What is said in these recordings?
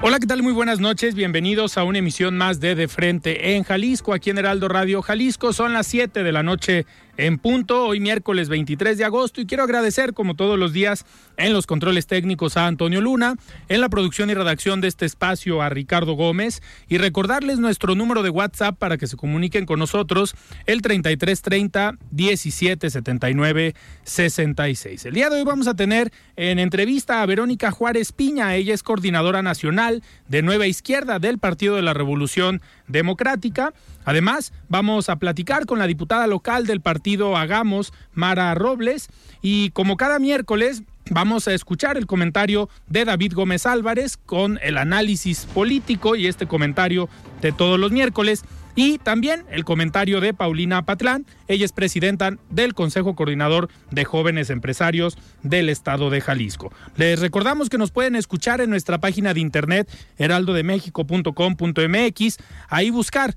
Hola, ¿qué tal? Muy buenas noches. Bienvenidos a una emisión más de De Frente en Jalisco, aquí en Heraldo Radio Jalisco. Son las 7 de la noche en punto, hoy miércoles 23 de agosto, y quiero agradecer, como todos los días, en los controles técnicos a Antonio Luna, en la producción y redacción de este espacio a Ricardo Gómez, y recordarles nuestro número de WhatsApp para que se comuniquen con nosotros, el 3330 1779 66. El día de hoy vamos a tener en entrevista a Verónica Juárez Piña, ella es coordinadora nacional de Nueva Izquierda del Partido de la Revolución Democrática. Además, vamos a platicar con la diputada local del partido Hagamos, Mara Robles, y como cada miércoles, vamos a escuchar el comentario de David Gómez Álvarez con el análisis político y este comentario de todos los miércoles. Y también el comentario de Paulina Patlán, ella es presidenta del Consejo Coordinador de Jóvenes Empresarios del Estado de Jalisco. Les recordamos que nos pueden escuchar en nuestra página de internet heraldodemexico.com.mx, ahí buscar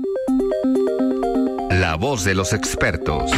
La voz de los expertos.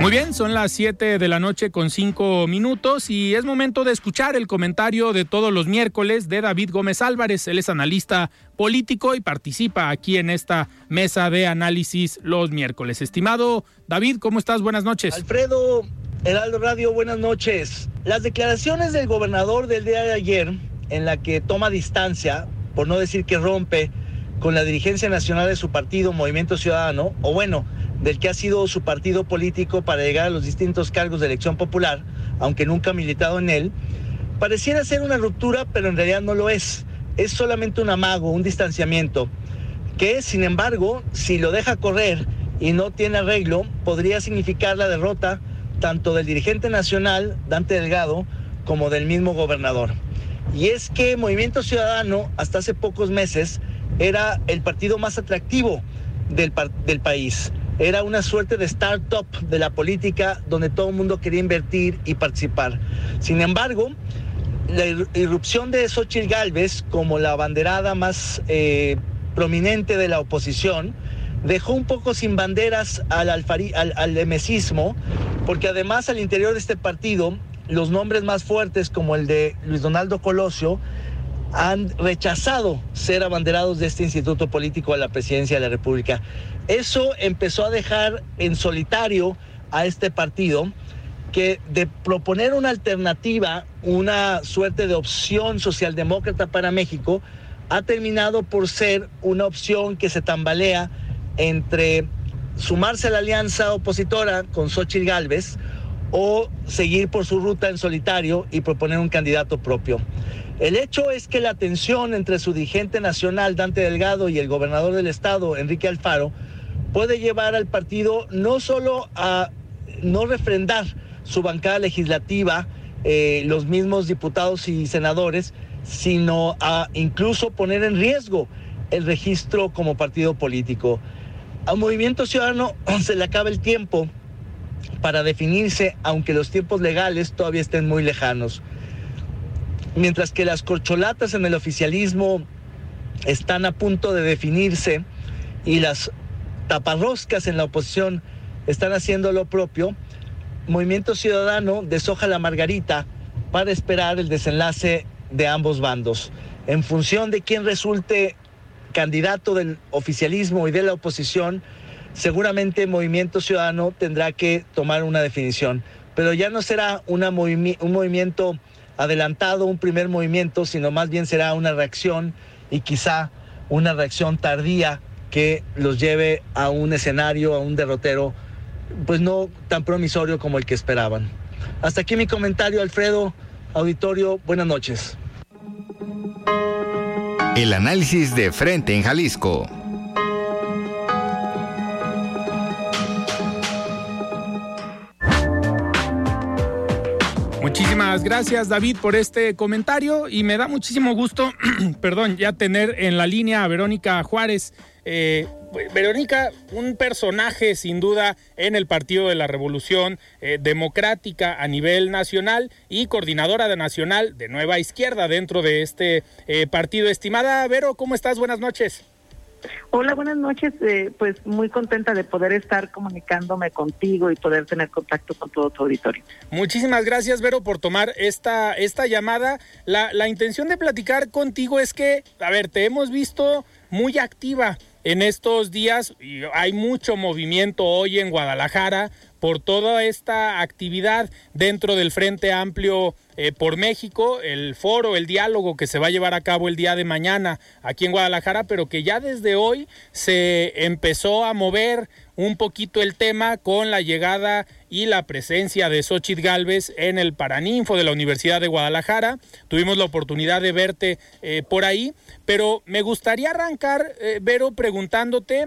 Muy bien, son las 7 de la noche con 5 minutos y es momento de escuchar el comentario de todos los miércoles de David Gómez Álvarez. Él es analista político y participa aquí en esta mesa de análisis los miércoles. Estimado David, ¿cómo estás? Buenas noches. Alfredo, Heraldo Radio, buenas noches. Las declaraciones del gobernador del día de ayer, en la que toma distancia, por no decir que rompe, con la dirigencia nacional de su partido, Movimiento Ciudadano, o bueno, del que ha sido su partido político para llegar a los distintos cargos de elección popular, aunque nunca ha militado en él, pareciera ser una ruptura, pero en realidad no lo es. Es solamente un amago, un distanciamiento, que sin embargo, si lo deja correr y no tiene arreglo, podría significar la derrota tanto del dirigente nacional, Dante Delgado, como del mismo gobernador. Y es que Movimiento Ciudadano, hasta hace pocos meses, era el partido más atractivo del, del país era una suerte de startup de la política donde todo el mundo quería invertir y participar. Sin embargo, la irrupción de Xochitl Galvez como la banderada más eh, prominente de la oposición dejó un poco sin banderas al, alfari, al, al emesismo, porque además al interior de este partido los nombres más fuertes como el de Luis Donaldo Colosio han rechazado ser abanderados de este instituto político a la presidencia de la República. Eso empezó a dejar en solitario a este partido que de proponer una alternativa, una suerte de opción socialdemócrata para México, ha terminado por ser una opción que se tambalea entre sumarse a la alianza opositora con Xochitl Gálvez o seguir por su ruta en solitario y proponer un candidato propio. El hecho es que la tensión entre su dirigente nacional, Dante Delgado, y el gobernador del estado, Enrique Alfaro, puede llevar al partido no solo a no refrendar su bancada legislativa, eh, los mismos diputados y senadores, sino a incluso poner en riesgo el registro como partido político. A Movimiento Ciudadano se le acaba el tiempo para definirse, aunque los tiempos legales todavía estén muy lejanos. Mientras que las corcholatas en el oficialismo están a punto de definirse y las taparroscas en la oposición están haciendo lo propio, Movimiento Ciudadano deshoja la margarita para esperar el desenlace de ambos bandos. En función de quién resulte candidato del oficialismo y de la oposición, seguramente Movimiento Ciudadano tendrá que tomar una definición. Pero ya no será un movimiento adelantado, un primer movimiento, sino más bien será una reacción y quizá una reacción tardía que los lleve a un escenario, a un derrotero pues no tan promisorio como el que esperaban. Hasta aquí mi comentario, Alfredo. Auditorio, buenas noches. El análisis de frente en Jalisco. Muchísimas gracias David por este comentario y me da muchísimo gusto, perdón, ya tener en la línea a Verónica Juárez. Eh, Verónica, un personaje sin duda en el Partido de la Revolución eh, Democrática a nivel nacional y coordinadora de nacional de Nueva Izquierda dentro de este eh, partido. Estimada Vero, ¿cómo estás? Buenas noches. Hola, buenas noches. Eh, pues muy contenta de poder estar comunicándome contigo y poder tener contacto con todo tu auditorio. Muchísimas gracias, Vero, por tomar esta, esta llamada. La, la intención de platicar contigo es que, a ver, te hemos visto muy activa en estos días. Hay mucho movimiento hoy en Guadalajara por toda esta actividad dentro del Frente Amplio eh, por México, el foro, el diálogo que se va a llevar a cabo el día de mañana aquí en Guadalajara, pero que ya desde hoy se empezó a mover un poquito el tema con la llegada y la presencia de Xochitl Galvez en el Paraninfo de la Universidad de Guadalajara. Tuvimos la oportunidad de verte eh, por ahí, pero me gustaría arrancar, eh, Vero, preguntándote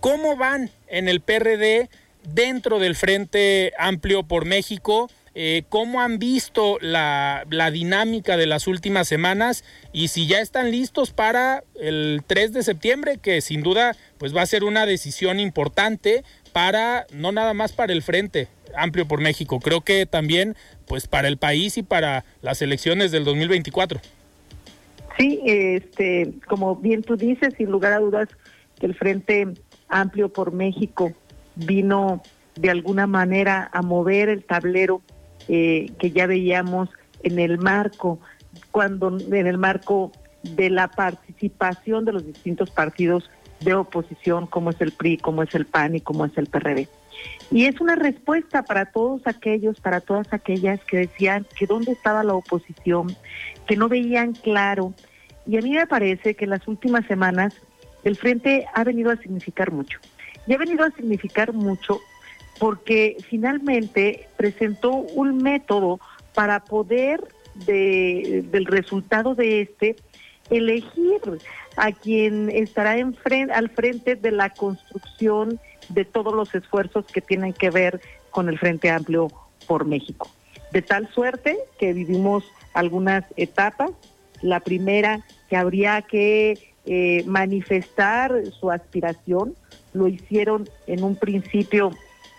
cómo van en el PRD dentro del Frente Amplio por México eh, cómo han visto la, dinámica de las últimas semanas y si ya están listos para el 3 de septiembre, que sin duda pues va a ser una decisión importante para, no nada más para el Frente Amplio por México, creo que también pues para el país y para las elecciones del 2024. Sí, este, como bien tú dices, sin lugar a dudas, que el Frente Amplio por México vino de alguna manera a mover el tablero eh, que ya veíamos en el marco, cuando en el marco de la participación de los distintos partidos de oposición, como es el PRI, como es el PAN y como es el PRD. Y es una respuesta para todos aquellos, para todas aquellas que decían que dónde estaba la oposición, que no veían claro. Y a mí me parece que en las últimas semanas el frente ha venido a significar mucho. Y ha venido a significar mucho porque finalmente presentó un método para poder de, del resultado de este elegir a quien estará al frente de la construcción de todos los esfuerzos que tienen que ver con el Frente Amplio por México. De tal suerte que vivimos algunas etapas. La primera, que habría que eh, manifestar su aspiración, lo hicieron en un principio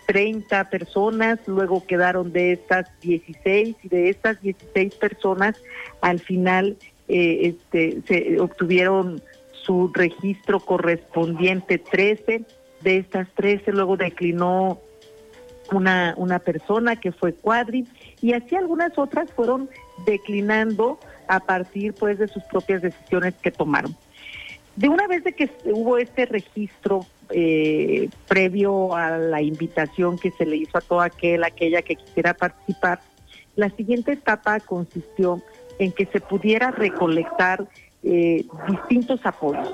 30 personas, luego quedaron de estas 16 y de estas 16 personas al final eh, este, se obtuvieron su registro correspondiente 13, de estas 13 luego declinó una, una persona que fue Cuadri y así algunas otras fueron declinando a partir pues de sus propias decisiones que tomaron. De una vez de que hubo este registro eh, previo a la invitación que se le hizo a toda aquel, aquella que quisiera participar, la siguiente etapa consistió en que se pudiera recolectar eh, distintos apoyos.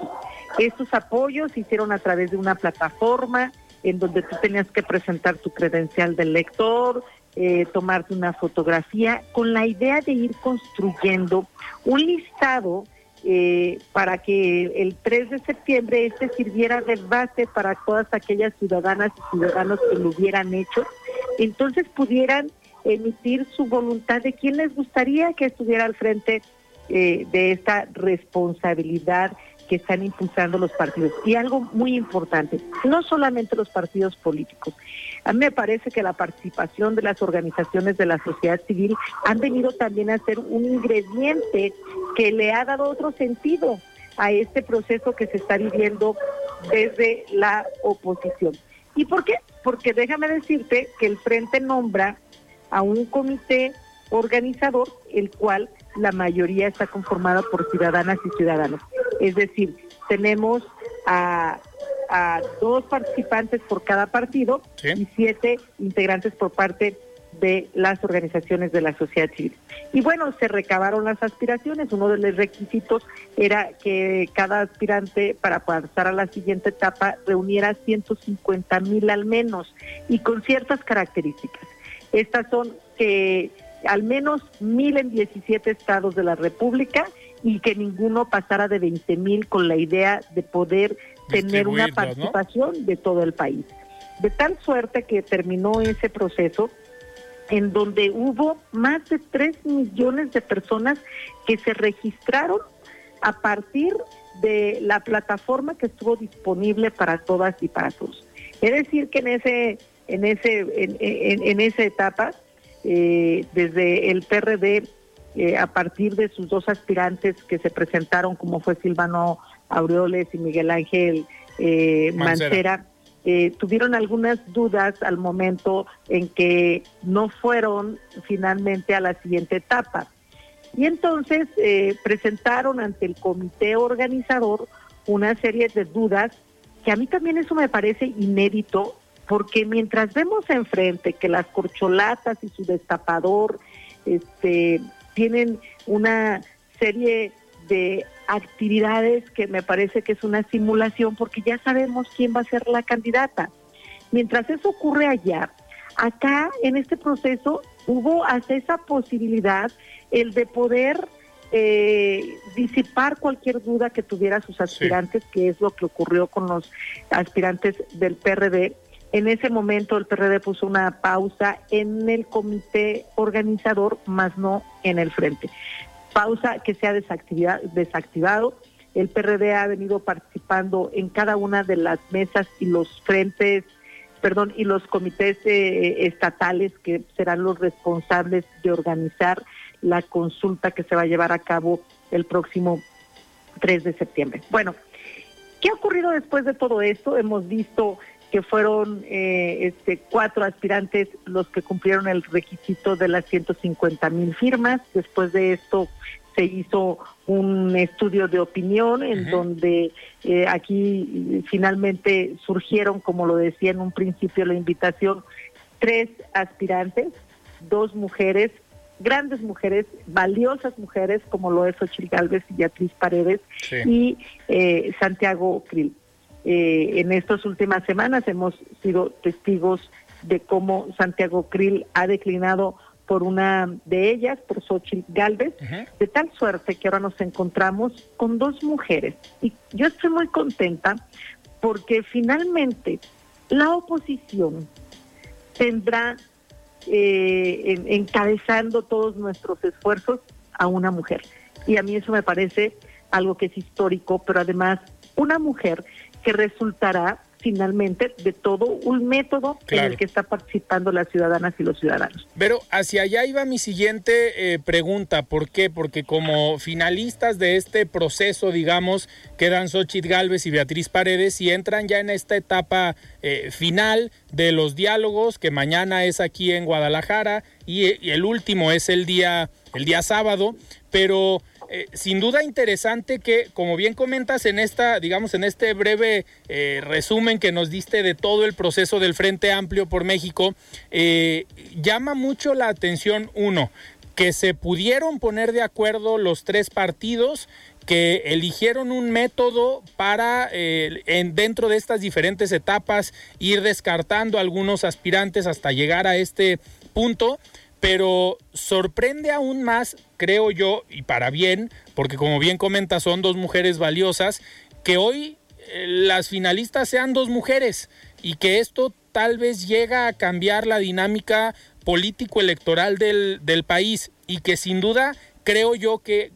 Estos apoyos se hicieron a través de una plataforma en donde tú tenías que presentar tu credencial del lector, eh, tomarte una fotografía, con la idea de ir construyendo un listado eh, para que el 3 de septiembre este sirviera de base para todas aquellas ciudadanas y ciudadanos que lo hubieran hecho, entonces pudieran emitir su voluntad de quién les gustaría que estuviera al frente eh, de esta responsabilidad que están impulsando los partidos. Y algo muy importante, no solamente los partidos políticos. A mí me parece que la participación de las organizaciones de la sociedad civil han venido también a ser un ingrediente que le ha dado otro sentido a este proceso que se está viviendo desde la oposición. ¿Y por qué? Porque déjame decirte que el Frente nombra a un comité organizador, el cual la mayoría está conformada por ciudadanas y ciudadanos. Es decir, tenemos a, dos participantes por cada partido y siete integrantes por parte de las organizaciones de la sociedad civil. Y bueno, se recabaron las aspiraciones. Uno de los requisitos era que cada aspirante para pasar a la siguiente etapa reuniera 150 mil al menos y con ciertas características. Estas son que al menos mil en 17 estados de la República y que ninguno pasara de 20 mil con la idea de poder tener una participación de todo el país. De tal suerte que terminó ese proceso en donde hubo más de 3 millones de personas que se registraron a partir de la plataforma que estuvo disponible para todas y para todos. Es decir, que en ese en ese en, en esa etapa eh, desde el PRD, eh, a partir de sus dos aspirantes que se presentaron, como fue Silvano Aureoles y Miguel Ángel eh, Mancera, eh, tuvieron algunas dudas al momento en que no fueron finalmente a la siguiente etapa. Y entonces presentaron ante el comité organizador una serie de dudas que a mí también eso me parece inédito porque mientras vemos enfrente que las corcholatas y su destapador este, tienen una serie de actividades que me parece que es una simulación porque ya sabemos quién va a ser la candidata. Mientras eso ocurre allá, acá en este proceso hubo hasta esa posibilidad el de poder eh, disipar cualquier duda que tuviera sus aspirantes, que es lo que ocurrió con los aspirantes del PRD en ese momento el PRD puso una pausa en el comité organizador, más no en el frente. Pausa que se ha desactivado. El PRD ha venido participando en cada una de las mesas y los frentes, perdón, y los comités eh, estatales que serán los responsables de organizar la consulta que se va a llevar a cabo el próximo 3 de septiembre. Bueno, ¿qué ha ocurrido después de todo esto? Hemos visto que fueron eh, este, cuatro aspirantes los que cumplieron el requisito de las 150 mil firmas. Después de esto se hizo un estudio de opinión en donde eh, aquí finalmente surgieron, como lo decía en un principio la invitación, tres aspirantes, dos mujeres, grandes mujeres, valiosas mujeres, como lo es Ochil Galvez y Beatriz Paredes, y eh, Santiago Krill. Eh, en estas últimas semanas hemos sido testigos de cómo Santiago Krill ha declinado por una de ellas, por Xochitl Galvez, de tal suerte que ahora nos encontramos con dos mujeres. Y yo estoy muy contenta porque finalmente la oposición tendrá eh, encabezando todos nuestros esfuerzos a una mujer. Y a mí eso me parece algo que es histórico, pero además una mujer que resultará finalmente de todo un método en el que está participando las ciudadanas y los ciudadanos. Pero hacia allá iba mi siguiente eh, pregunta, ¿por qué? Porque como finalistas de este proceso, digamos, quedan Xochitl Galvez y Beatriz Paredes y entran ya en esta etapa eh, final de los diálogos, que mañana es aquí en Guadalajara y, y el último es el día, el día sábado, pero eh, sin duda interesante que, como bien comentas en esta, digamos, en este breve eh, resumen que nos diste de todo el proceso del Frente Amplio por México, eh, llama mucho la atención uno, que se pudieron poner de acuerdo los tres partidos que eligieron un método para en, dentro de estas diferentes etapas ir descartando algunos aspirantes hasta llegar a este punto pero sorprende aún más, creo yo, y para bien, porque como bien comenta, son dos mujeres valiosas, que hoy eh, las finalistas sean dos mujeres y que esto tal vez llega a cambiar la dinámica político-electoral del, del país y que sin duda creo yo que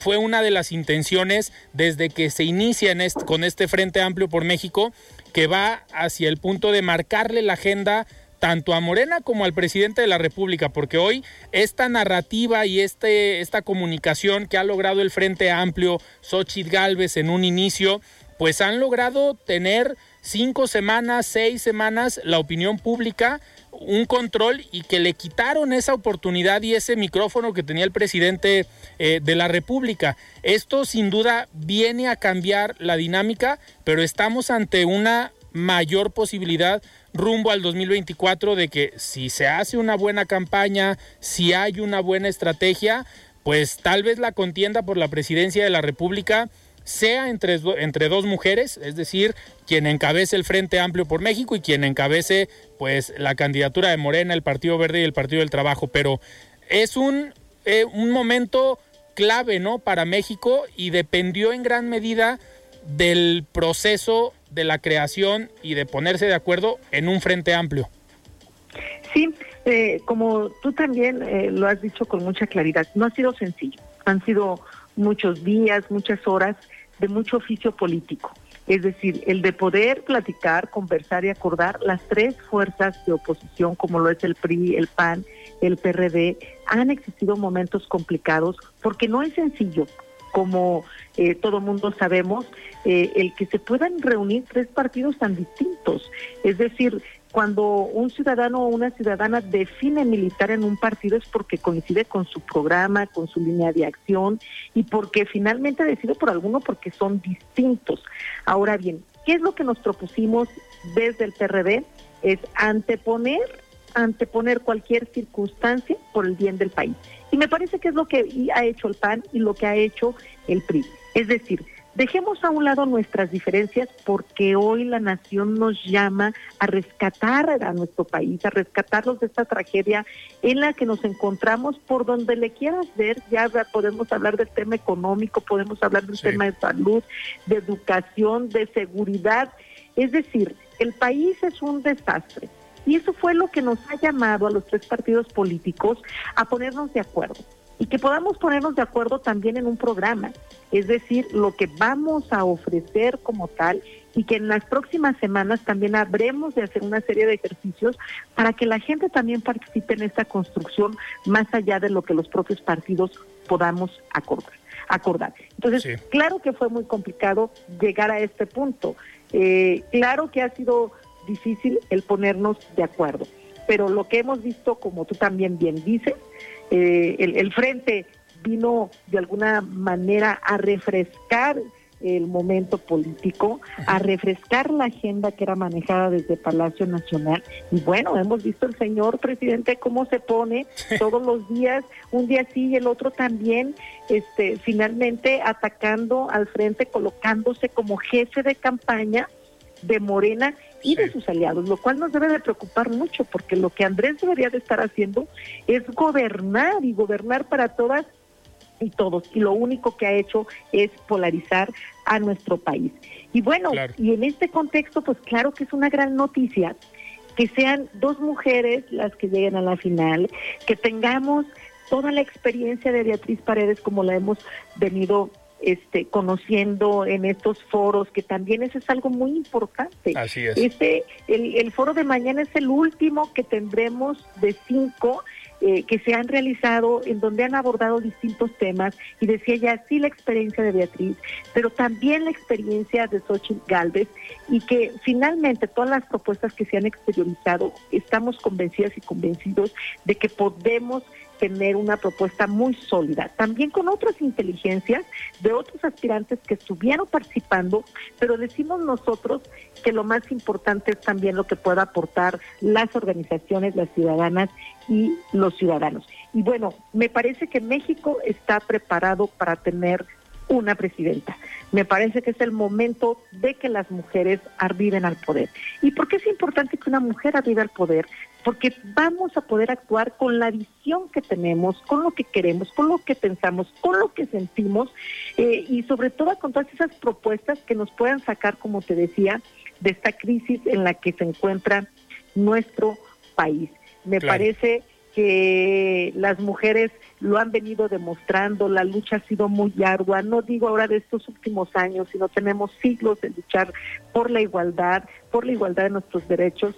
fue una de las intenciones desde que se inicia en con este Frente Amplio por México, que va hacia el punto de marcarle la agenda tanto a Morena como al presidente de la República, porque hoy esta narrativa y este, esta comunicación que ha logrado el Frente Amplio, Xochitl Galvez en un inicio, pues han logrado tener cinco semanas, seis semanas la opinión pública un control y que le quitaron esa oportunidad y ese micrófono que tenía el presidente eh, de la República. Esto sin duda viene a cambiar la dinámica, pero estamos ante una mayor posibilidad rumbo al 2024 de que si se hace una buena campaña, si hay una buena estrategia, pues tal vez la contienda por la presidencia de la República sea entre, entre dos mujeres, es decir, quien encabece el Frente Amplio por México y quien encabece pues la candidatura de Morena, el Partido Verde y el Partido del Trabajo, pero es un, eh, un momento clave, ¿no? Para México y dependió en gran medida del proceso de la creación y de ponerse de acuerdo en un frente amplio. Sí, eh, como tú también eh, lo has dicho con mucha claridad, no ha sido sencillo, han sido muchos días, muchas horas de mucho oficio político. Es decir, el de poder platicar, conversar y acordar las tres fuerzas de oposición, como lo es el PRI, el PAN, el PRD, han existido momentos complicados porque no es sencillo como eh, todo mundo sabemos, eh, el que se puedan reunir tres partidos tan distintos. Es decir, cuando un ciudadano o una ciudadana define militar en un partido es porque coincide con su programa, con su línea de acción y porque finalmente decide por alguno porque son distintos. Ahora bien, ¿qué es lo que nos propusimos desde el PRD? Es anteponer anteponer cualquier circunstancia por el bien del país. Y me parece que es lo que ha hecho el PAN y lo que ha hecho el PRI. Es decir, dejemos a un lado nuestras diferencias porque hoy la nación nos llama a rescatar a nuestro país, a rescatarlos de esta tragedia en la que nos encontramos por donde le quieras ver. Ya podemos hablar del tema económico, podemos hablar del tema de salud, de educación, de seguridad. Es decir, el país es un desastre y eso fue lo que nos ha llamado a los tres partidos políticos a ponernos de acuerdo y que podamos ponernos de acuerdo también en un programa, es decir, lo que vamos a ofrecer como tal y que en las próximas semanas también habremos de hacer una serie de ejercicios para que la gente también participe en esta construcción más allá de lo que los propios partidos podamos acordar. acordar. Entonces, claro que fue muy complicado llegar a este punto. Eh, claro que ha sido difícil el ponernos de acuerdo. Pero lo que hemos visto, como tú también bien dices, eh, el, frente vino de alguna manera a refrescar el momento político, a refrescar la agenda que era manejada desde Palacio Nacional. Y bueno, hemos visto el señor presidente cómo se pone todos los días, un día sí y el otro también, este, finalmente atacando al frente, colocándose como jefe de campaña de Morena y de sus aliados, lo cual nos debe de preocupar mucho, porque lo que Andrés debería de estar haciendo es gobernar y gobernar para todas y todos, y lo único que ha hecho es polarizar a nuestro país. Y bueno, y en este contexto, pues claro que es una gran noticia que sean dos mujeres las que lleguen a la final, que tengamos toda la experiencia de Beatriz Paredes como la hemos venido este, conociendo en estos foros, que también eso es algo muy importante. Así es. Este, el, el foro de mañana es el último que tendremos de cinco eh, que se han realizado en donde han abordado distintos temas y decía ya sí la experiencia de Beatriz, pero también la experiencia de Xochitl Galvez y que finalmente todas las propuestas que se han exteriorizado estamos convencidas y convencidos de que podemos tener una propuesta muy sólida, también con otras inteligencias de otros aspirantes que estuvieron participando, pero decimos nosotros que lo más importante es también lo que pueda aportar las organizaciones, las ciudadanas y los ciudadanos. Y bueno, me parece que México está preparado para tener una presidenta. Me parece que es el momento de que las mujeres arriben al poder. ¿Y por qué es importante que una mujer arribe al poder? Porque vamos a poder actuar con la visión que tenemos, con lo que queremos, con lo que pensamos, con lo que sentimos eh, y sobre todo con todas esas propuestas que nos puedan sacar, como te decía, de esta crisis en la que se encuentra nuestro país. Me parece que las mujeres lo han venido demostrando, la lucha ha sido muy ardua, no digo ahora de estos últimos años, sino tenemos siglos de luchar por la igualdad, por la igualdad de nuestros derechos,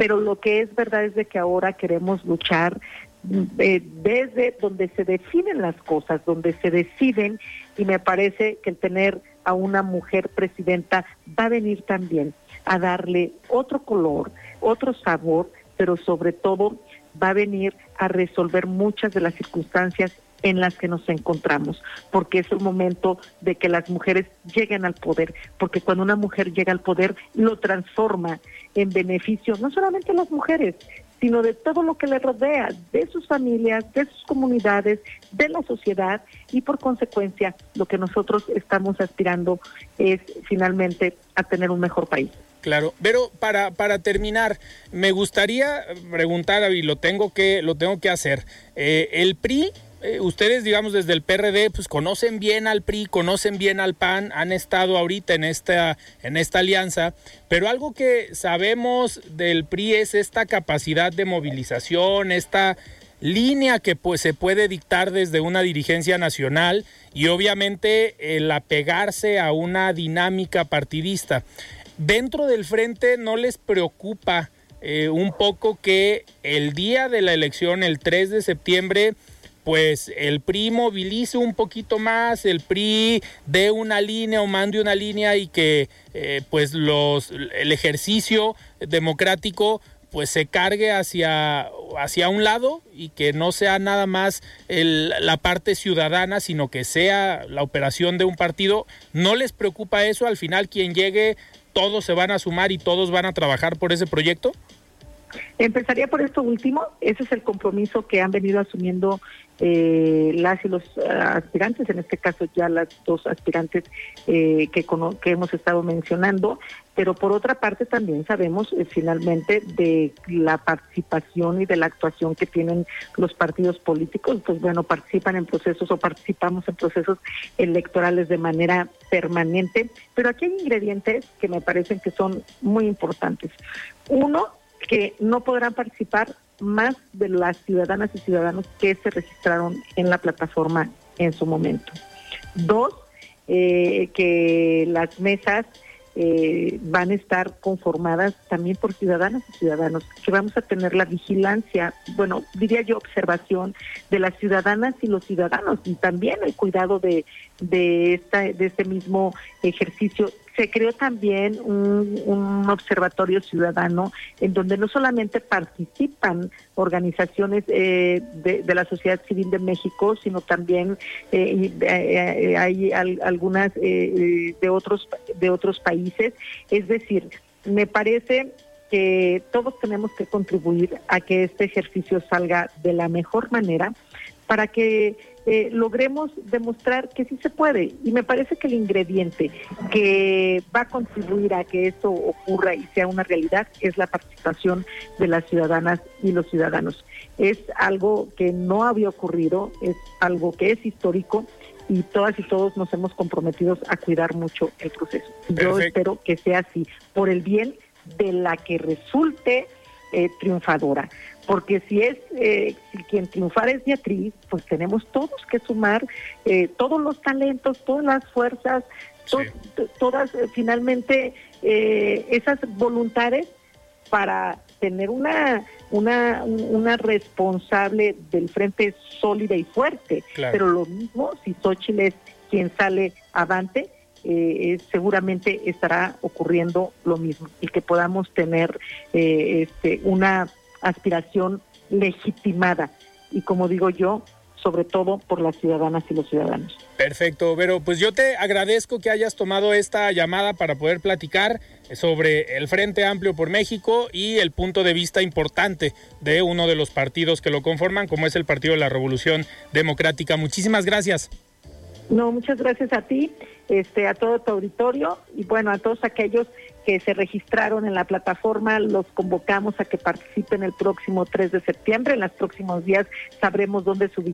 pero lo que es verdad es de que ahora queremos luchar eh, desde donde se definen las cosas, donde se deciden, y me parece que el tener a una mujer presidenta va a venir también a darle otro color, otro sabor, pero sobre todo va a venir a resolver muchas de las circunstancias en las que nos encontramos, porque es el momento de que las mujeres lleguen al poder, porque cuando una mujer llega al poder lo transforma en beneficio no solamente de las mujeres, sino de todo lo que le rodea, de sus familias, de sus comunidades, de la sociedad y por consecuencia lo que nosotros estamos aspirando es finalmente a tener un mejor país. Claro, pero para, para terminar, me gustaría preguntar, y lo tengo que, lo tengo que hacer, eh, el PRI eh, ustedes, digamos, desde el PRD, pues conocen bien al PRI, conocen bien al PAN, han estado ahorita en esta, en esta alianza, pero algo que sabemos del PRI es esta capacidad de movilización, esta línea que pues se puede dictar desde una dirigencia nacional y obviamente el apegarse a una dinámica partidista. Dentro del frente no les preocupa eh, un poco que el día de la elección, el 3 de septiembre, pues el PRI movilice un poquito más, el PRI dé una línea o mande una línea y que eh, pues los el ejercicio democrático pues se cargue hacia, hacia un lado y que no sea nada más la parte ciudadana, sino que sea la operación de un partido. ¿No les preocupa eso? Al final quien llegue, todos se van a sumar y todos van a trabajar por ese proyecto. Empezaría por esto último, ese es el compromiso que han venido asumiendo eh, las y los eh, aspirantes, en este caso ya las dos aspirantes eh, que, que hemos estado mencionando, pero por otra parte también sabemos eh, finalmente de la participación y de la actuación que tienen los partidos políticos, pues bueno, participan en procesos o participamos en procesos electorales de manera permanente, pero aquí hay ingredientes que me parecen que son muy importantes. Uno, que no podrán participar más de las ciudadanas y ciudadanos que se registraron en la plataforma en su momento. Dos, eh, que las mesas eh, van a estar conformadas también por ciudadanas y ciudadanos, que vamos a tener la vigilancia, bueno, diría yo observación de las ciudadanas y los ciudadanos y también el cuidado de, de, esta, de este mismo ejercicio se creó también un, observatorio ciudadano en donde no solamente participan organizaciones eh, de, la sociedad civil de México, sino también eh, eh, hay algunas de otros de otros países. Es decir, me parece que todos tenemos que contribuir a que este ejercicio salga de la mejor manera para que eh, logremos demostrar que sí se puede. Y me parece que el ingrediente que va a contribuir a que esto ocurra y sea una realidad es la participación de las ciudadanas y los ciudadanos. Es algo que no había ocurrido, es algo que es histórico y todas y todos nos hemos comprometido a cuidar mucho el proceso. Yo espero que sea así, por el bien de la que resulte eh, triunfadora porque si es eh, si quien triunfar es Beatriz, pues tenemos todos que sumar eh, todos los talentos, todas las fuerzas, todas eh, finalmente esas voluntades para tener una una una responsable del frente sólida y fuerte. Pero lo mismo si Xochitl es quien sale avante, seguramente estará ocurriendo lo mismo y que podamos tener este, una aspiración legitimada y como digo yo, sobre todo por las ciudadanas y los ciudadanos. Perfecto, pero pues yo te agradezco que hayas tomado esta llamada para poder platicar sobre el Frente Amplio por México y el punto de vista importante de uno de los partidos que lo conforman, como es el Partido de la Revolución Democrática. Muchísimas gracias. No, muchas gracias a ti, este, a todo tu auditorio y bueno, a todos aquellos que se registraron en la plataforma, los convocamos a que participen el próximo 3 de septiembre. En los próximos días sabremos dónde subir.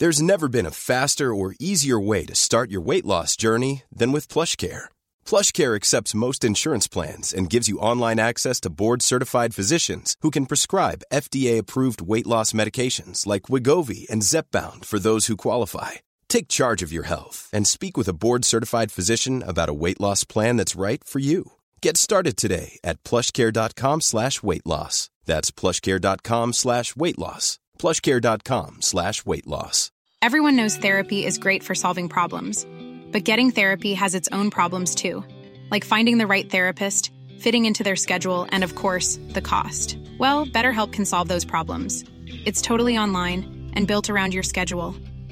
There's never been a faster or easier way to start your weight loss journey than with PlushCare. PlushCare accepts most insurance plans and gives you online access to board-certified physicians who can prescribe FDA-approved weight loss medications like Wigovi and Zepbound for those who qualify. Take charge of your health and speak with a board-certified physician about a weight loss plan that's right for you. Get started today at plushcare.com slash weight loss. That's plushcare.com slash weight loss. plushcare.com slash weight loss. Everyone knows therapy is great for solving problems, but getting therapy has its own problems too, like finding the right therapist, fitting into their schedule, and of course, the cost. Well, BetterHelp can solve those problems. It's totally online and built around your schedule.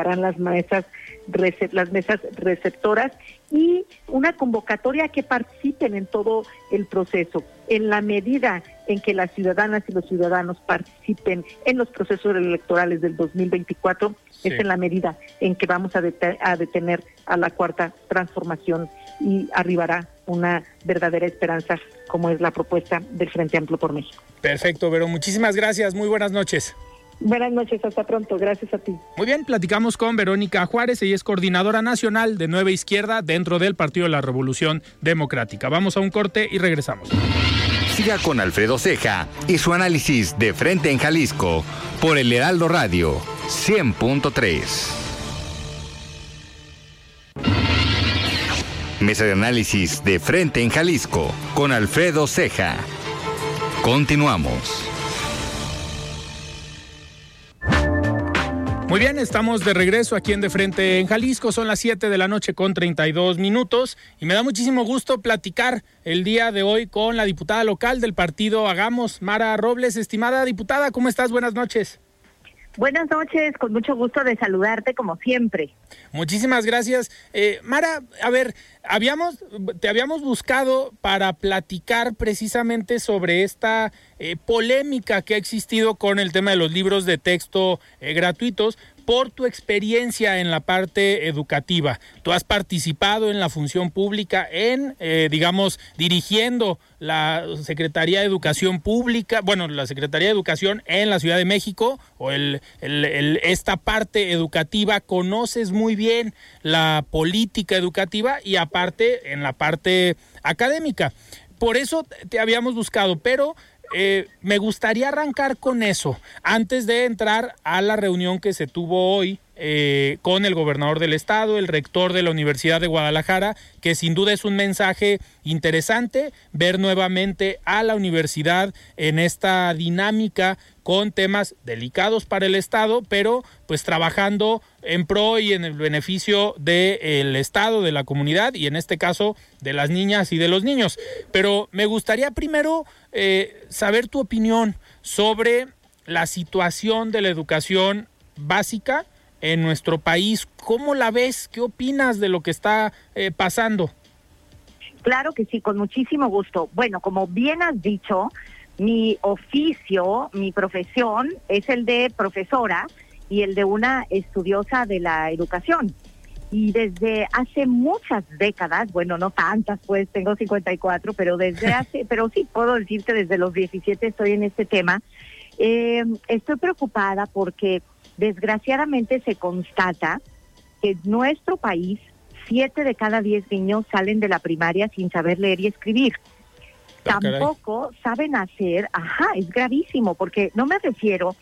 harán las mesas, rece- las mesas receptoras y una convocatoria que participen en todo el proceso. En la medida en que las ciudadanas y los ciudadanos participen en los procesos electorales del 2024, Sí. es en la medida en que vamos a detener a la cuarta transformación y arribará una verdadera esperanza como es la propuesta del Frente Amplio por México. Perfecto, Vero. Muchísimas gracias. Muy buenas noches. Buenas noches, hasta pronto, gracias a ti. Muy bien, platicamos con Verónica Juárez, ella es coordinadora nacional de Nueva Izquierda dentro del Partido de la Revolución Democrática. Vamos a un corte y regresamos. Siga con Alfredo Ceja y su análisis de frente en Jalisco por el Heraldo Radio 100.3. Mesa de análisis de frente en Jalisco con Alfredo Ceja. Continuamos. Muy bien, estamos de regreso aquí en De Frente en Jalisco. Son las 7 de la noche con 32 minutos y me da muchísimo gusto platicar el día de hoy con la diputada local del partido Hagamos, Mara Robles. Estimada diputada, ¿cómo estás? Buenas noches. Buenas noches, con mucho gusto de saludarte como siempre. Muchísimas gracias. Eh, Mara, a ver, habíamos, te habíamos buscado para platicar precisamente sobre esta eh, polémica que ha existido con el tema de los libros de texto eh, gratuitos por tu experiencia en la parte educativa. Tú has participado en la función pública, en, eh, digamos, dirigiendo la Secretaría de Educación Pública, bueno, la Secretaría de Educación en la Ciudad de México, o el, esta parte educativa, conoces muy bien la política educativa y aparte en la parte académica. Por eso te habíamos buscado, pero eh, me gustaría arrancar con eso, antes de entrar a la reunión que se tuvo hoy eh, con el gobernador del estado, el rector de la Universidad de Guadalajara, que sin duda es un mensaje interesante ver nuevamente a la universidad en esta dinámica con temas delicados para el estado, pero pues trabajando en pro y en el beneficio del estado, de la comunidad y en este caso de las niñas y de los niños. Pero me gustaría primero eh, saber tu opinión sobre la situación de la educación básica en nuestro país. ¿Cómo la ves? ¿Qué opinas de lo que está eh, pasando? Claro que sí, con muchísimo gusto. Bueno, como bien has dicho, mi oficio, mi profesión es el de profesora y el de una estudiosa de la educación. Y desde hace muchas décadas, bueno, no tantas, pues tengo 54, pero desde hace, pero sí puedo decir que desde los 17 estoy en este tema. Eh, estoy preocupada porque desgraciadamente se constata que en nuestro país siete de cada diez niños salen de la primaria sin saber leer y escribir. Ah, caray. Tampoco saben hacer, ajá, es gravísimo, porque no me refiero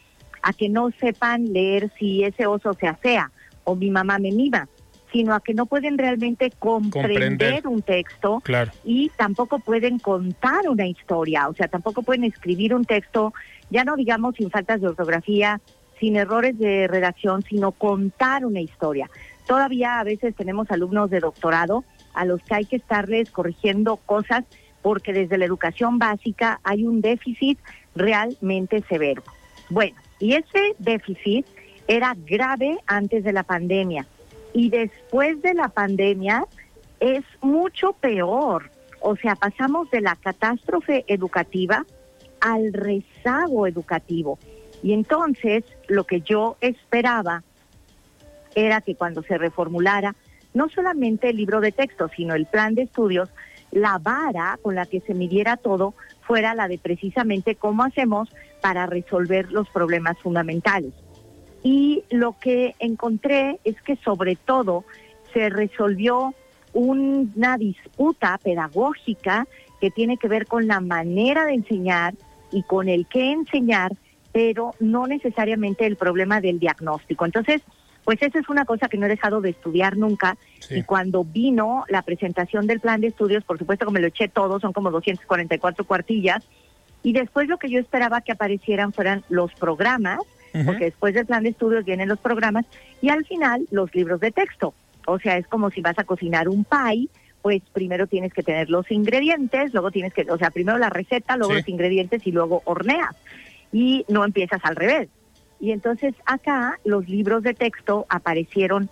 a que no sepan leer si ese oso se asea o mi mamá me mima, sino a que no pueden realmente comprender, Comprender. un texto Claro. y tampoco pueden contar una historia, o sea, tampoco pueden escribir un texto, ya no digamos sin faltas de ortografía, sin errores de redacción, sino contar una historia. Todavía a veces tenemos alumnos de doctorado a los que hay que estarles corrigiendo cosas porque desde la educación básica hay un déficit realmente severo. Bueno, y ese déficit era grave antes de la pandemia y después de la pandemia es mucho peor. O sea, pasamos de la catástrofe educativa al rezago educativo. Y entonces lo que yo esperaba era que cuando se reformulara no solamente el libro de texto, sino el plan de estudios, la vara con la que se midiera todo fuera la de precisamente cómo hacemos para resolver los problemas fundamentales. Y lo que encontré es que sobre todo se resolvió una disputa pedagógica que tiene que ver con la manera de enseñar y con el qué enseñar, pero no necesariamente el problema del diagnóstico. Entonces, pues esa es una cosa que no he dejado de estudiar nunca. Y cuando vino la presentación del plan de estudios, por supuesto que me lo eché todo, son como 244 cuartillas. Y después lo que yo esperaba que aparecieran fueran los programas, porque después del plan de estudios vienen los programas, y al final los libros de texto. O sea, es como si vas a cocinar un pie, pues primero tienes que tener los ingredientes, luego tienes que, o sea, primero la receta, luego los ingredientes y luego horneas. Y no empiezas al revés. Y entonces acá los libros de texto aparecieron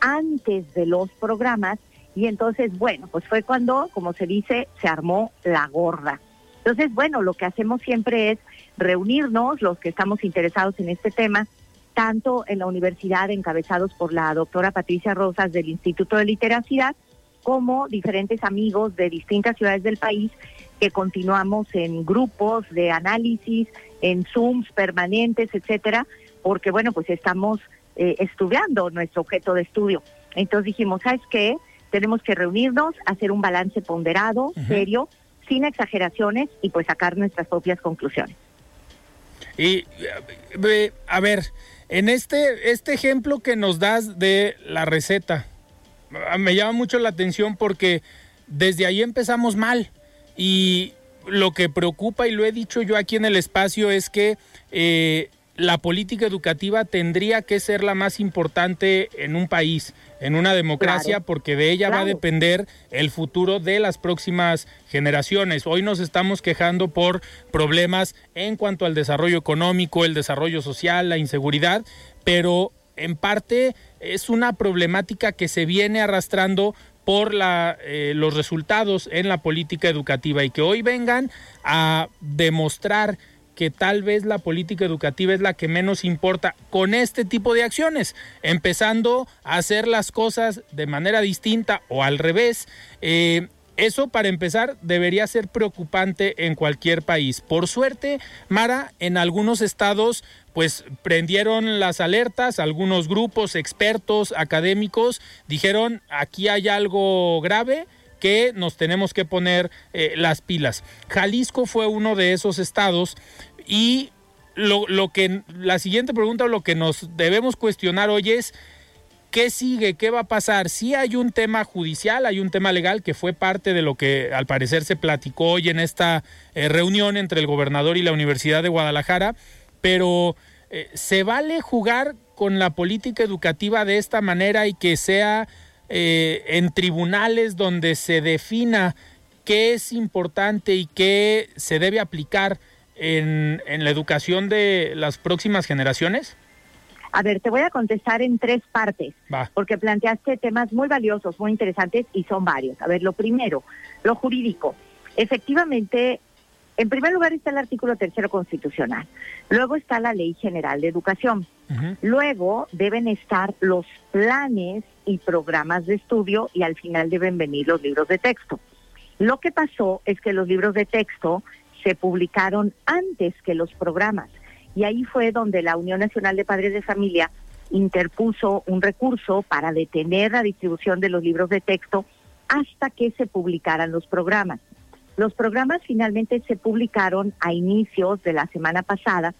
antes de los programas y entonces, bueno, pues fue cuando, como se dice, se armó la gorda. Entonces, bueno, lo que hacemos siempre es reunirnos, los que estamos interesados en este tema, tanto en la universidad, encabezados por la doctora Patricia Rosas del Instituto de Literacidad, como diferentes amigos de distintas ciudades del país que continuamos en grupos de análisis, en Zooms permanentes, etcétera, porque bueno, pues estamos eh, estudiando nuestro objeto de estudio. Entonces dijimos, ¿sabes qué? Tenemos que reunirnos, hacer un balance ponderado, serio, sin exageraciones y pues sacar nuestras propias conclusiones. Y a ver, en este, este ejemplo que nos das de la receta, me llama mucho la atención porque desde ahí empezamos mal. Y lo que preocupa, y lo he dicho yo aquí en el espacio, es que eh, la política educativa tendría que ser la más importante en un país, en una democracia, porque de ella va a depender el futuro de las próximas generaciones. Hoy nos estamos quejando por problemas en cuanto al desarrollo económico, el desarrollo social, la inseguridad, pero en parte es una problemática que se viene arrastrando por la, eh, los resultados en la política educativa y que hoy vengan a demostrar que tal vez la política educativa es la que menos importa con este tipo de acciones, empezando a hacer las cosas de manera distinta o al revés. Eh, eso, para empezar, debería ser preocupante en cualquier país. Por suerte, Mara, en algunos estados, pues prendieron las alertas, algunos grupos, expertos, académicos, dijeron, aquí hay algo grave, que nos tenemos que poner eh, las pilas. Jalisco fue uno de esos estados y lo, lo, que la siguiente pregunta lo que nos debemos cuestionar hoy es ¿Qué sigue? ¿Qué va a pasar? Sí hay un tema judicial, hay un tema legal que fue parte de lo que al parecer se platicó hoy en esta eh, reunión entre el gobernador y la Universidad de Guadalajara, pero eh, ¿se vale jugar con la política educativa de esta manera y que sea eh, en tribunales donde se defina qué es importante y qué se debe aplicar en, en la educación de las próximas generaciones? A ver, te voy a contestar en tres partes, porque planteaste temas muy valiosos, muy interesantes y son varios. A ver, lo primero, lo jurídico. Efectivamente, en primer lugar está el artículo tercero constitucional, luego está la Ley General de Educación, luego deben estar los planes y programas de estudio y al final deben venir los libros de texto. Lo que pasó es que los libros de texto se publicaron antes que los programas. Y ahí fue donde la Unión Nacional de Padres de Familia interpuso un recurso para detener la distribución de los libros de texto hasta que se publicaran los programas. Los programas finalmente se publicaron a inicios de la semana pasada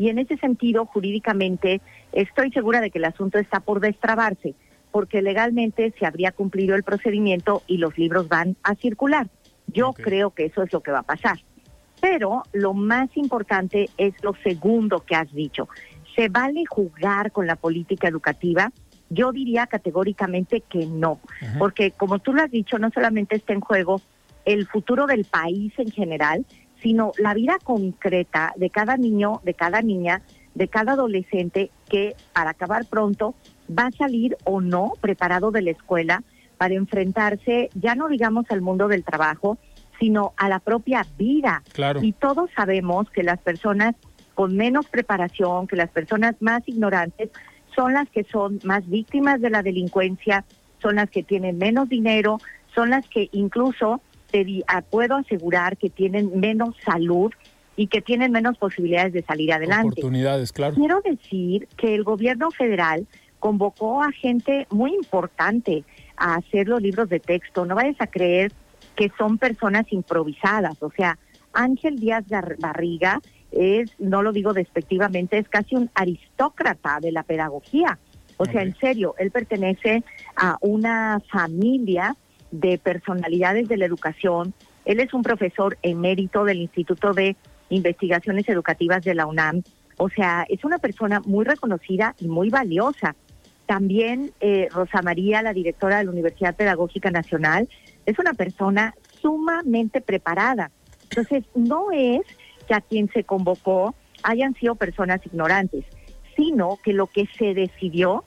y en ese sentido, jurídicamente, estoy segura de que el asunto está por destrabarse, porque legalmente se habría cumplido el procedimiento y los libros van a circular. Yo creo que eso es lo que va a pasar. Pero lo más importante es lo segundo que has dicho. ¿Se vale jugar con la política educativa? Yo diría categóricamente que no, porque como tú lo has dicho, no solamente está en juego el futuro del país en general, sino la vida concreta de cada niño, de cada niña, de cada adolescente que para acabar pronto va a salir o no preparado de la escuela para enfrentarse, ya no digamos al mundo del trabajo, sino a la propia vida. Y todos sabemos que las personas con menos preparación, que las personas más ignorantes, son las que son más víctimas de la delincuencia, son las que tienen menos dinero, son las que incluso te di- ah, puedo asegurar que tienen menos salud y que tienen menos posibilidades de salir adelante. Oportunidades, claro. Quiero decir que el gobierno federal convocó a gente muy importante a hacer los libros de texto. No vayas a creer que son personas improvisadas. O sea, Ángel Díaz Barriga es, no lo digo despectivamente, es casi un aristócrata de la pedagogía. O sea, en serio, él pertenece a una familia de personalidades de la educación. Él es un profesor emérito del Instituto de Investigaciones Educativas de la UNAM. O sea, es una persona muy reconocida y muy valiosa. También eh, Rosa María, la directora de la Universidad Pedagógica Nacional, es una persona sumamente preparada. Entonces, no es que a quien se convocó hayan sido personas ignorantes, sino que lo que se decidió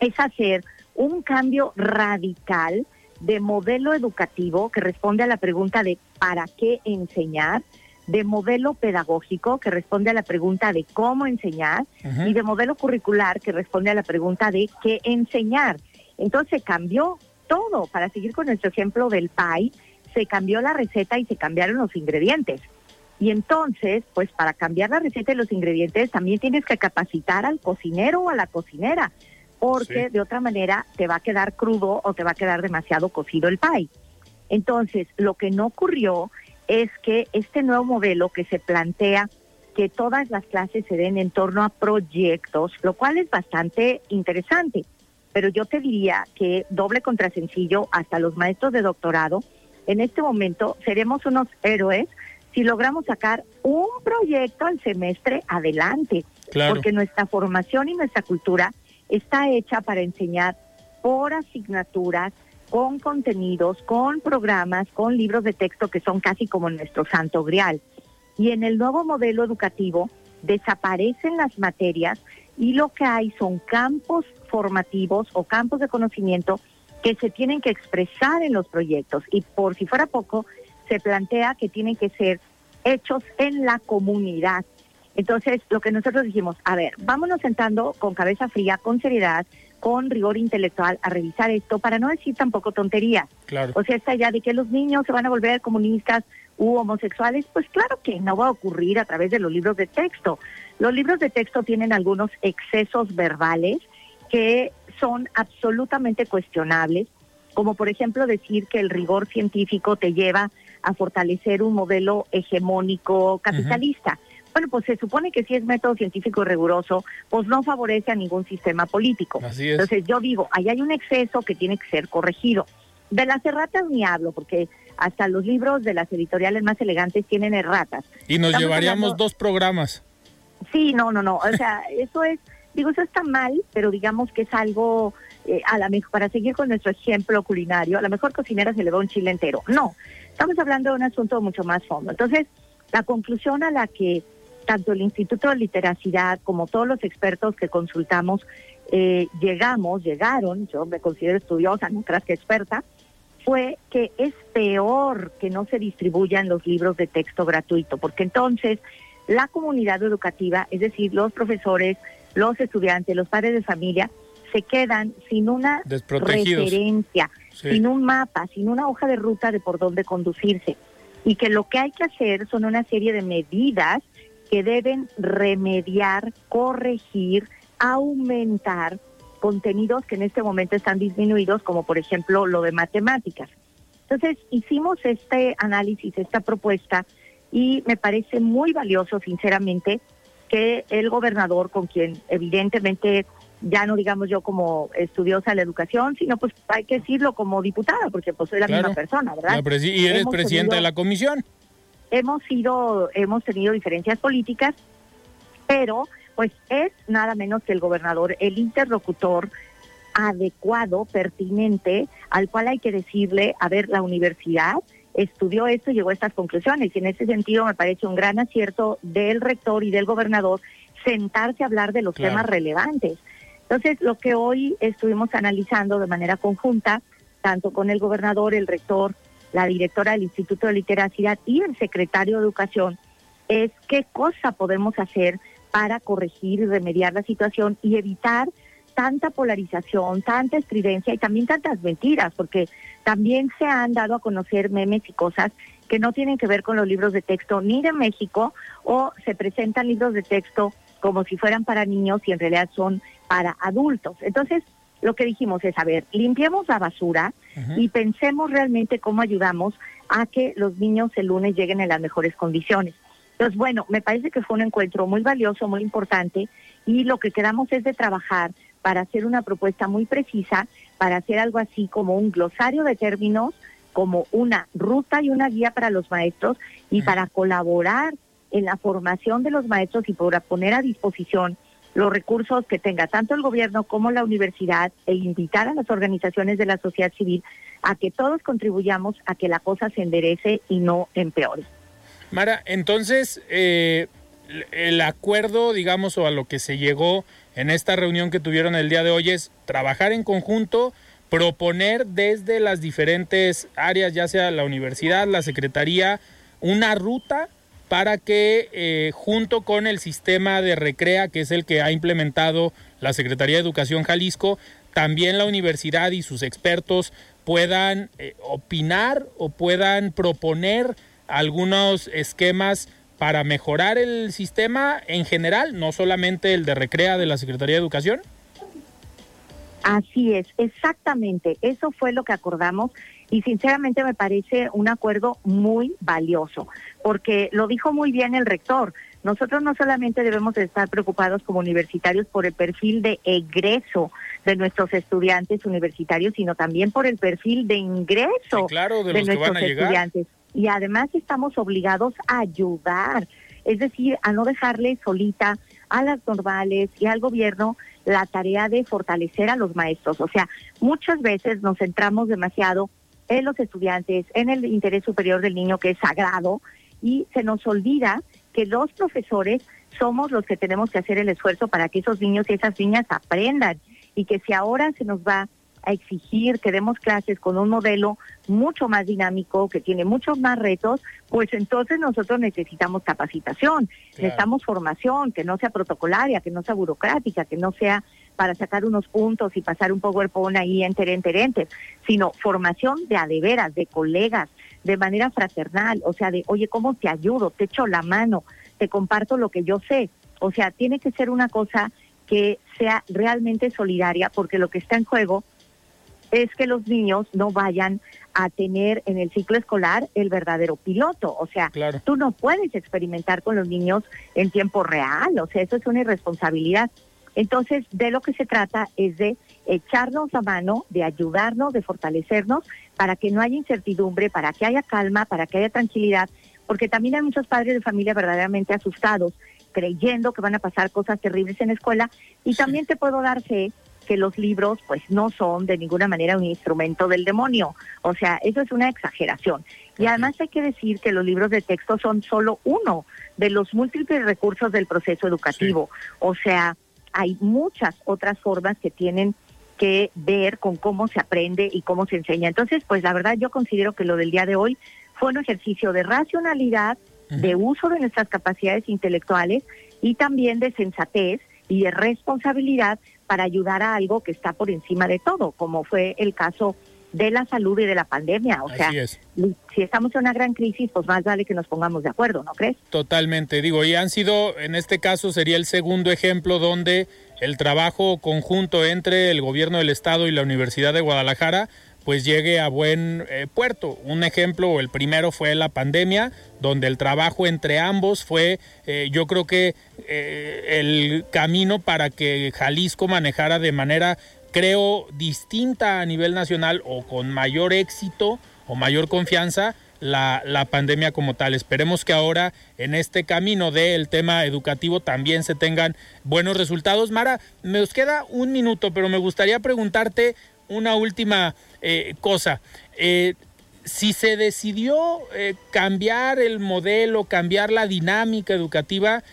es hacer un cambio radical de modelo educativo que responde a la pregunta de ¿para qué enseñar? de modelo pedagógico que responde a la pregunta de cómo enseñar y de modelo curricular que responde a la pregunta de qué enseñar. Entonces cambió todo. Para seguir con nuestro ejemplo del pie, se cambió la receta y se cambiaron los ingredientes. Y entonces, pues para cambiar la receta y los ingredientes también tienes que capacitar al cocinero o a la cocinera, porque Sí. de otra manera te va a quedar crudo o te va a quedar demasiado cocido el pie. Entonces, lo que no ocurrió es que este nuevo modelo que se plantea que todas las clases se den en torno a proyectos, lo cual es bastante interesante. Pero yo te diría que doble contra sencillo, hasta los maestros de doctorado, en este momento seremos unos héroes si logramos sacar un proyecto al semestre adelante. Claro. Porque nuestra formación y nuestra cultura está hecha para enseñar por asignaturas, con contenidos, con programas, con libros de texto que son casi como nuestro santo grial. Y en el nuevo modelo educativo desaparecen las materias y lo que hay son campos formativos o campos de conocimiento que se tienen que expresar en los proyectos. Y por si fuera poco, se plantea que tienen que ser hechos en la comunidad. Entonces, lo que nosotros dijimos, a ver, vámonos sentando con cabeza fría, con seriedad, con rigor intelectual a revisar esto para no decir tampoco tonterías. Claro. O sea, esta idea de que los niños se van a volver comunistas u homosexuales, pues claro que no va a ocurrir a través de los libros de texto. Los libros de texto tienen algunos excesos verbales que son absolutamente cuestionables, como por ejemplo decir que el rigor científico te lleva a fortalecer un modelo hegemónico capitalista. Bueno, pues se supone que si es método científico riguroso, pues no favorece a ningún sistema político. Así es. Entonces yo digo, ahí hay un exceso que tiene que ser corregido. De las erratas ni hablo, porque hasta los libros de las editoriales más elegantes tienen erratas. Y nos Estamos llevaríamos hablando- dos programas. Sí, no, no, no. O sea, eso es, digo, eso está mal, pero digamos que es algo, eh, a la mejor, para seguir con nuestro ejemplo culinario, a la mejor cocinera se le va un chile entero. No, estamos hablando de un asunto mucho más fondo. Entonces, la conclusión a la que tanto el Instituto de Literacidad como todos los expertos que consultamos eh, llegamos, llegaron, yo me considero estudiosa, no creas que experta, fue que es peor que no se distribuyan los libros de texto gratuito, porque entonces la comunidad educativa, es decir, los profesores, los estudiantes, los padres de familia, se quedan sin una referencia, Sí. sin un mapa, sin una hoja de ruta de por dónde conducirse. Y que lo que hay que hacer son una serie de medidas que deben remediar, corregir, aumentar contenidos que en este momento están disminuidos, como por ejemplo lo de matemáticas. Entonces, hicimos este análisis, esta propuesta, y me parece muy valioso, sinceramente, que el gobernador, con quien evidentemente ya no digamos yo como estudiosa de la educación, sino pues hay que decirlo como diputada, porque pues soy la Claro. misma persona, ¿verdad? Y eres Hemos presidenta de la comisión. hemos sido, hemos tenido diferencias políticas, pero pues es nada menos que el gobernador, el interlocutor adecuado, pertinente, al cual hay que decirle, a ver, la universidad estudió esto y llegó a estas conclusiones. Y en ese sentido me parece un gran acierto del rector y del gobernador sentarse a hablar de los Claro. temas relevantes. Entonces, lo que hoy estuvimos analizando de manera conjunta, tanto con el gobernador, el rector, la directora del Instituto de Literacidad y el secretario de Educación, es qué cosa podemos hacer para corregir y remediar la situación y evitar tanta polarización, tanta estridencia y también tantas mentiras, porque también se han dado a conocer memes y cosas que no tienen que ver con los libros de texto ni de México o se presentan libros de texto como si fueran para niños y en realidad son para adultos. Entonces, lo que dijimos es, a ver, limpiemos la basura y pensemos realmente cómo ayudamos a que los niños el lunes lleguen en las mejores condiciones. Entonces, bueno, me parece que fue un encuentro muy valioso, muy importante, y lo que quedamos es de trabajar para hacer una propuesta muy precisa, para hacer algo así como un glosario de términos, como una ruta y una guía para los maestros y para colaborar en la formación de los maestros y para poner a disposición los recursos que tenga tanto el gobierno como la universidad e invitar a las organizaciones de la sociedad civil a que todos contribuyamos a que la cosa se enderece y no empeore. Mara, entonces, eh, el acuerdo, digamos, o a lo que se llegó en esta reunión que tuvieron el día de hoy es trabajar en conjunto, proponer desde las diferentes áreas, ya sea la universidad, la secretaría, una ruta para que eh, junto con el sistema de recrea, que es el que ha implementado la Secretaría de Educación Jalisco, también la universidad y sus expertos puedan eh, opinar o puedan proponer algunos esquemas para mejorar el sistema en general, no solamente el de recrea de la Secretaría de Educación? Así es, exactamente. Eso fue lo que acordamos y sinceramente me parece un acuerdo muy valioso, porque lo dijo muy bien el rector. Nosotros no solamente debemos estar preocupados como universitarios por el perfil de egreso de nuestros estudiantes universitarios, sino también por el perfil de ingreso de, nuestros estudiantes. Y además estamos obligados a ayudar, es decir, a no dejarle solita a las normales y al gobierno la tarea de fortalecer a los maestros. O sea, muchas veces nos centramos demasiado en los estudiantes, en el interés superior del niño que es sagrado y se nos olvida que los profesores somos los que tenemos que hacer el esfuerzo para que esos niños y esas niñas aprendan y que si ahora se nos va a exigir que demos clases con un modelo mucho más dinámico, que tiene muchos más retos, pues entonces nosotros necesitamos capacitación, necesitamos formación, que no sea protocolaria, que no sea burocrática, que no sea para sacar unos puntos y pasar un PowerPoint ahí enter, enter, enter, sino formación de adeveras, de colegas, de manera fraternal, o sea, de, oye, ¿cómo te ayudo? Te echo la mano, te comparto lo que yo sé. O sea, tiene que ser una cosa que sea realmente solidaria, porque lo que está en juego es que los niños no vayan a tener en el ciclo escolar el verdadero piloto. O sea, tú no puedes experimentar con los niños en tiempo real, o sea, eso es una irresponsabilidad. Entonces, de lo que se trata es de echarnos la mano, de ayudarnos, de fortalecernos para que no haya incertidumbre, para que haya calma, para que haya tranquilidad, porque también hay muchos padres de familia verdaderamente asustados, creyendo que van a pasar cosas terribles en la escuela, y también te puedo dar fe que los libros pues no son de ninguna manera un instrumento del demonio, o sea, eso es una exageración. Y además hay que decir que los libros de texto son solo uno de los múltiples recursos del proceso educativo, o sea, hay muchas otras formas que tienen que ver con cómo se aprende y cómo se enseña. Entonces, pues la verdad yo considero que lo del día de hoy fue un ejercicio de racionalidad, de uso de nuestras capacidades intelectuales y también de sensatez y de responsabilidad para ayudar a algo que está por encima de todo, como fue el caso de la salud y de la pandemia. O sea, si estamos en una gran crisis, pues más vale que nos pongamos de acuerdo, ¿no crees? Totalmente, digo, y han sido, en este caso sería el segundo ejemplo donde el trabajo conjunto entre el gobierno del estado y la Universidad de Guadalajara pues llegue a buen eh, puerto. Un ejemplo, el primero fue la pandemia, donde el trabajo entre ambos fue, eh, yo creo que eh, el camino para que Jalisco manejara de manera creo, distinta a nivel nacional o con mayor éxito o mayor confianza la, la, pandemia como tal. Esperemos que ahora en este camino del tema educativo también se tengan buenos resultados. Mara, me queda un minuto, pero me gustaría preguntarte una última eh, cosa. Eh, si se decidió eh, cambiar el modelo, cambiar la dinámica educativa,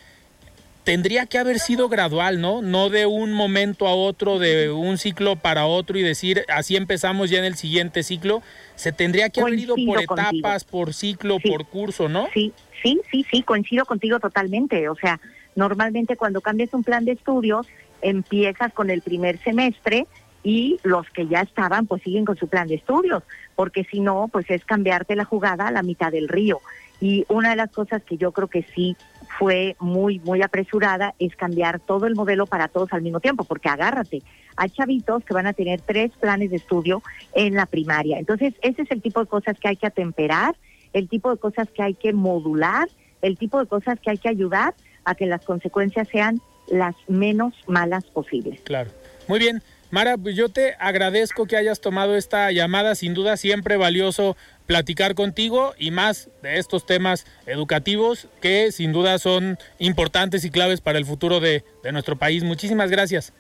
tendría que haber sido gradual, ¿no? No de un momento a otro, de un ciclo para otro y decir, así empezamos ya en el siguiente ciclo. Se tendría que haber ido por etapas, por ciclo, por curso, ¿no? Sí, sí, sí, sí, coincido contigo totalmente. O sea, Normalmente cuando cambias un plan de estudios, empiezas con el primer semestre y los que ya estaban pues siguen con su plan de estudios, porque si no, pues es cambiarte la jugada a la mitad del río. Y una de las cosas que yo creo que sí fue muy, muy apresurada es cambiar todo el modelo para todos al mismo tiempo, porque agárrate, hay chavitos que van a tener tres planes de estudio en la primaria. Entonces, ese es el tipo de cosas que hay que atemperar, el tipo de cosas que hay que modular, el tipo de cosas que hay que ayudar a que las consecuencias sean las menos malas posibles. Claro. Muy bien. Mara, pues yo te agradezco que hayas tomado esta llamada, sin duda siempre valioso platicar contigo y más de estos temas educativos que sin duda son importantes y claves para el futuro de, de nuestro país. Muchísimas gracias.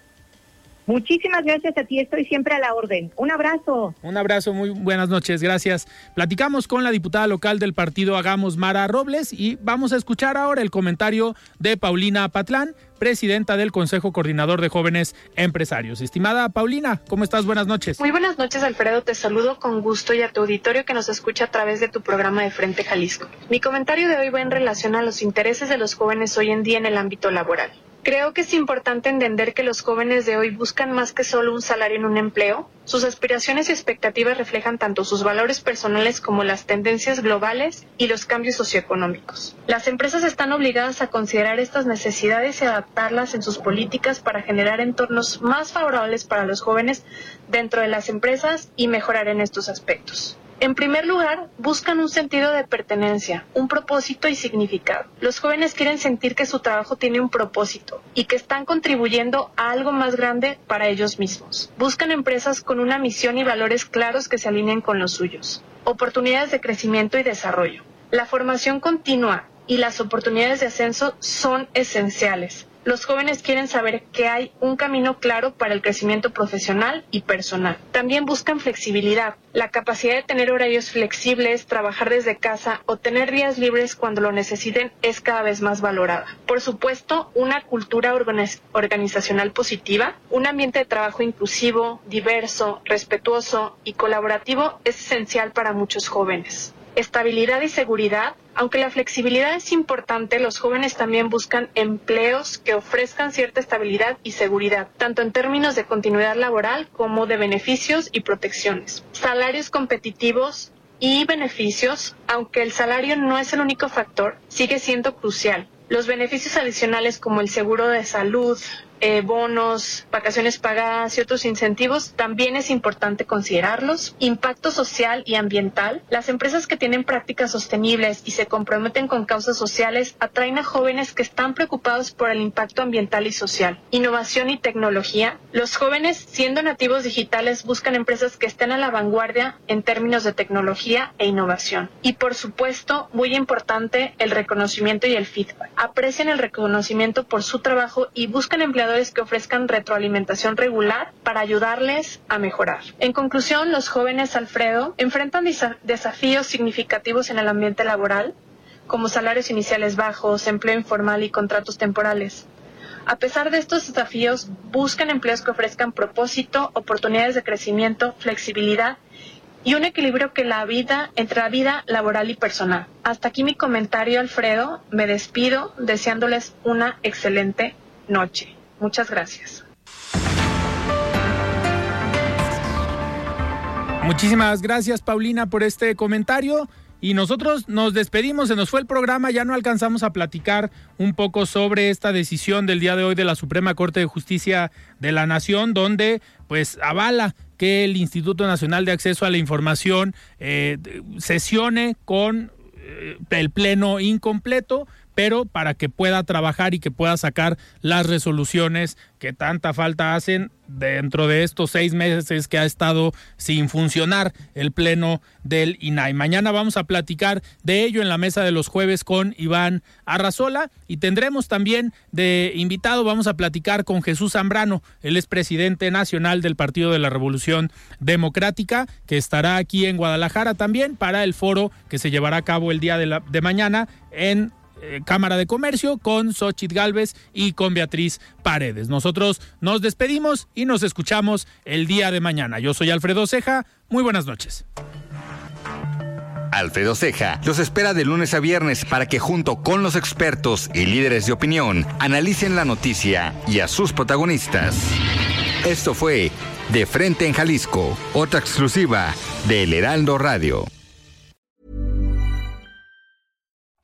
Muchísimas gracias a ti, estoy siempre a la orden. Un abrazo. Un abrazo, muy buenas noches, gracias. Platicamos con la diputada local del partido Hagamos Mara Robles y vamos a escuchar ahora el comentario de Paulina Patlán, presidenta del Consejo Coordinador de Jóvenes Empresarios. Estimada Paulina, ¿cómo estás? Buenas noches. Muy buenas noches, Alfredo. Te saludo con gusto y a tu auditorio que nos escucha a través de tu programa de Frente Jalisco. Mi comentario de hoy va en relación a los intereses de los jóvenes hoy en día en el ámbito laboral. Creo que es importante entender que los jóvenes de hoy buscan más que solo un salario en un empleo. Sus aspiraciones y expectativas reflejan tanto sus valores personales como las tendencias globales y los cambios socioeconómicos. Las empresas están obligadas a considerar estas necesidades y adaptarlas en sus políticas para generar entornos más favorables para los jóvenes dentro de las empresas y mejorar en estos aspectos. En primer lugar, buscan un sentido de pertenencia, un propósito y significado. Los jóvenes quieren sentir que su trabajo tiene un propósito y que están contribuyendo a algo más grande para ellos mismos. Buscan empresas con una misión y valores claros que se alineen con los suyos. Oportunidades de crecimiento y desarrollo. La formación continua y las oportunidades de ascenso son esenciales. Los jóvenes quieren saber que hay un camino claro para el crecimiento profesional y personal. También buscan flexibilidad, la capacidad de tener horarios flexibles, trabajar desde casa o tener días libres cuando lo necesiten es cada vez más valorada. Por supuesto, una cultura organizacional positiva, un ambiente de trabajo inclusivo, diverso, respetuoso y colaborativo es esencial para muchos jóvenes estabilidad y seguridad. Aunque la flexibilidad es importante, los jóvenes también buscan empleos que ofrezcan cierta estabilidad y seguridad, tanto en términos de continuidad laboral como de beneficios y protecciones. Salarios competitivos y beneficios, aunque el salario no es el único factor, sigue siendo crucial. Los beneficios adicionales como el seguro de salud, eh, bonos, vacaciones pagadas y otros incentivos, también es importante considerarlos. Impacto social y ambiental. Las empresas que tienen prácticas sostenibles y se comprometen con causas sociales atraen a jóvenes que están preocupados por el impacto ambiental y social. Innovación y tecnología. Los jóvenes, siendo nativos digitales, buscan empresas que estén a la vanguardia en términos de tecnología e innovación. Y por supuesto, muy importante, el reconocimiento y el feedback. Aprecian el reconocimiento por su trabajo y buscan empleados que ofrezcan retroalimentación regular para ayudarles a mejorar. En conclusión, los jóvenes Alfredo enfrentan desafíos significativos en el ambiente laboral, como salarios iniciales bajos, empleo informal y contratos temporales. A pesar de estos desafíos, buscan empleos que ofrezcan propósito, oportunidades de crecimiento, flexibilidad y un equilibrio que la vida entre la vida laboral y personal. Hasta aquí mi comentario, Alfredo. Me despido deseándoles una excelente noche. Muchas gracias. Muchísimas gracias, Paulina, por este comentario. Y nosotros nos despedimos, se nos fue el programa, ya no alcanzamos a platicar un poco sobre esta decisión del día de hoy de la Suprema Corte de Justicia de la Nación, donde pues avala que el Instituto Nacional de Acceso a la Información eh, sesione con eh, el pleno incompleto pero para que pueda trabajar y que pueda sacar las resoluciones que tanta falta hacen dentro de estos seis meses que ha estado sin funcionar el pleno del INAI. Mañana vamos a platicar de ello en la mesa de los jueves con Iván Arrazola y tendremos también de invitado, vamos a platicar con Jesús Zambrano, el es presidente nacional del Partido de la Revolución Democrática, que estará aquí en Guadalajara también para el foro que se llevará a cabo el día de, la, de mañana en eh, Cámara de Comercio con Xochitl Galvez y con Beatriz Paredes. Nosotros nos despedimos y nos escuchamos el día de mañana. Yo soy Alfredo Ceja. Muy buenas noches. Alfredo Ceja los espera de lunes a viernes para que junto con los expertos y líderes de opinión analicen la noticia y a sus protagonistas. Esto fue De Frente en Jalisco, otra exclusiva de El Heraldo Radio.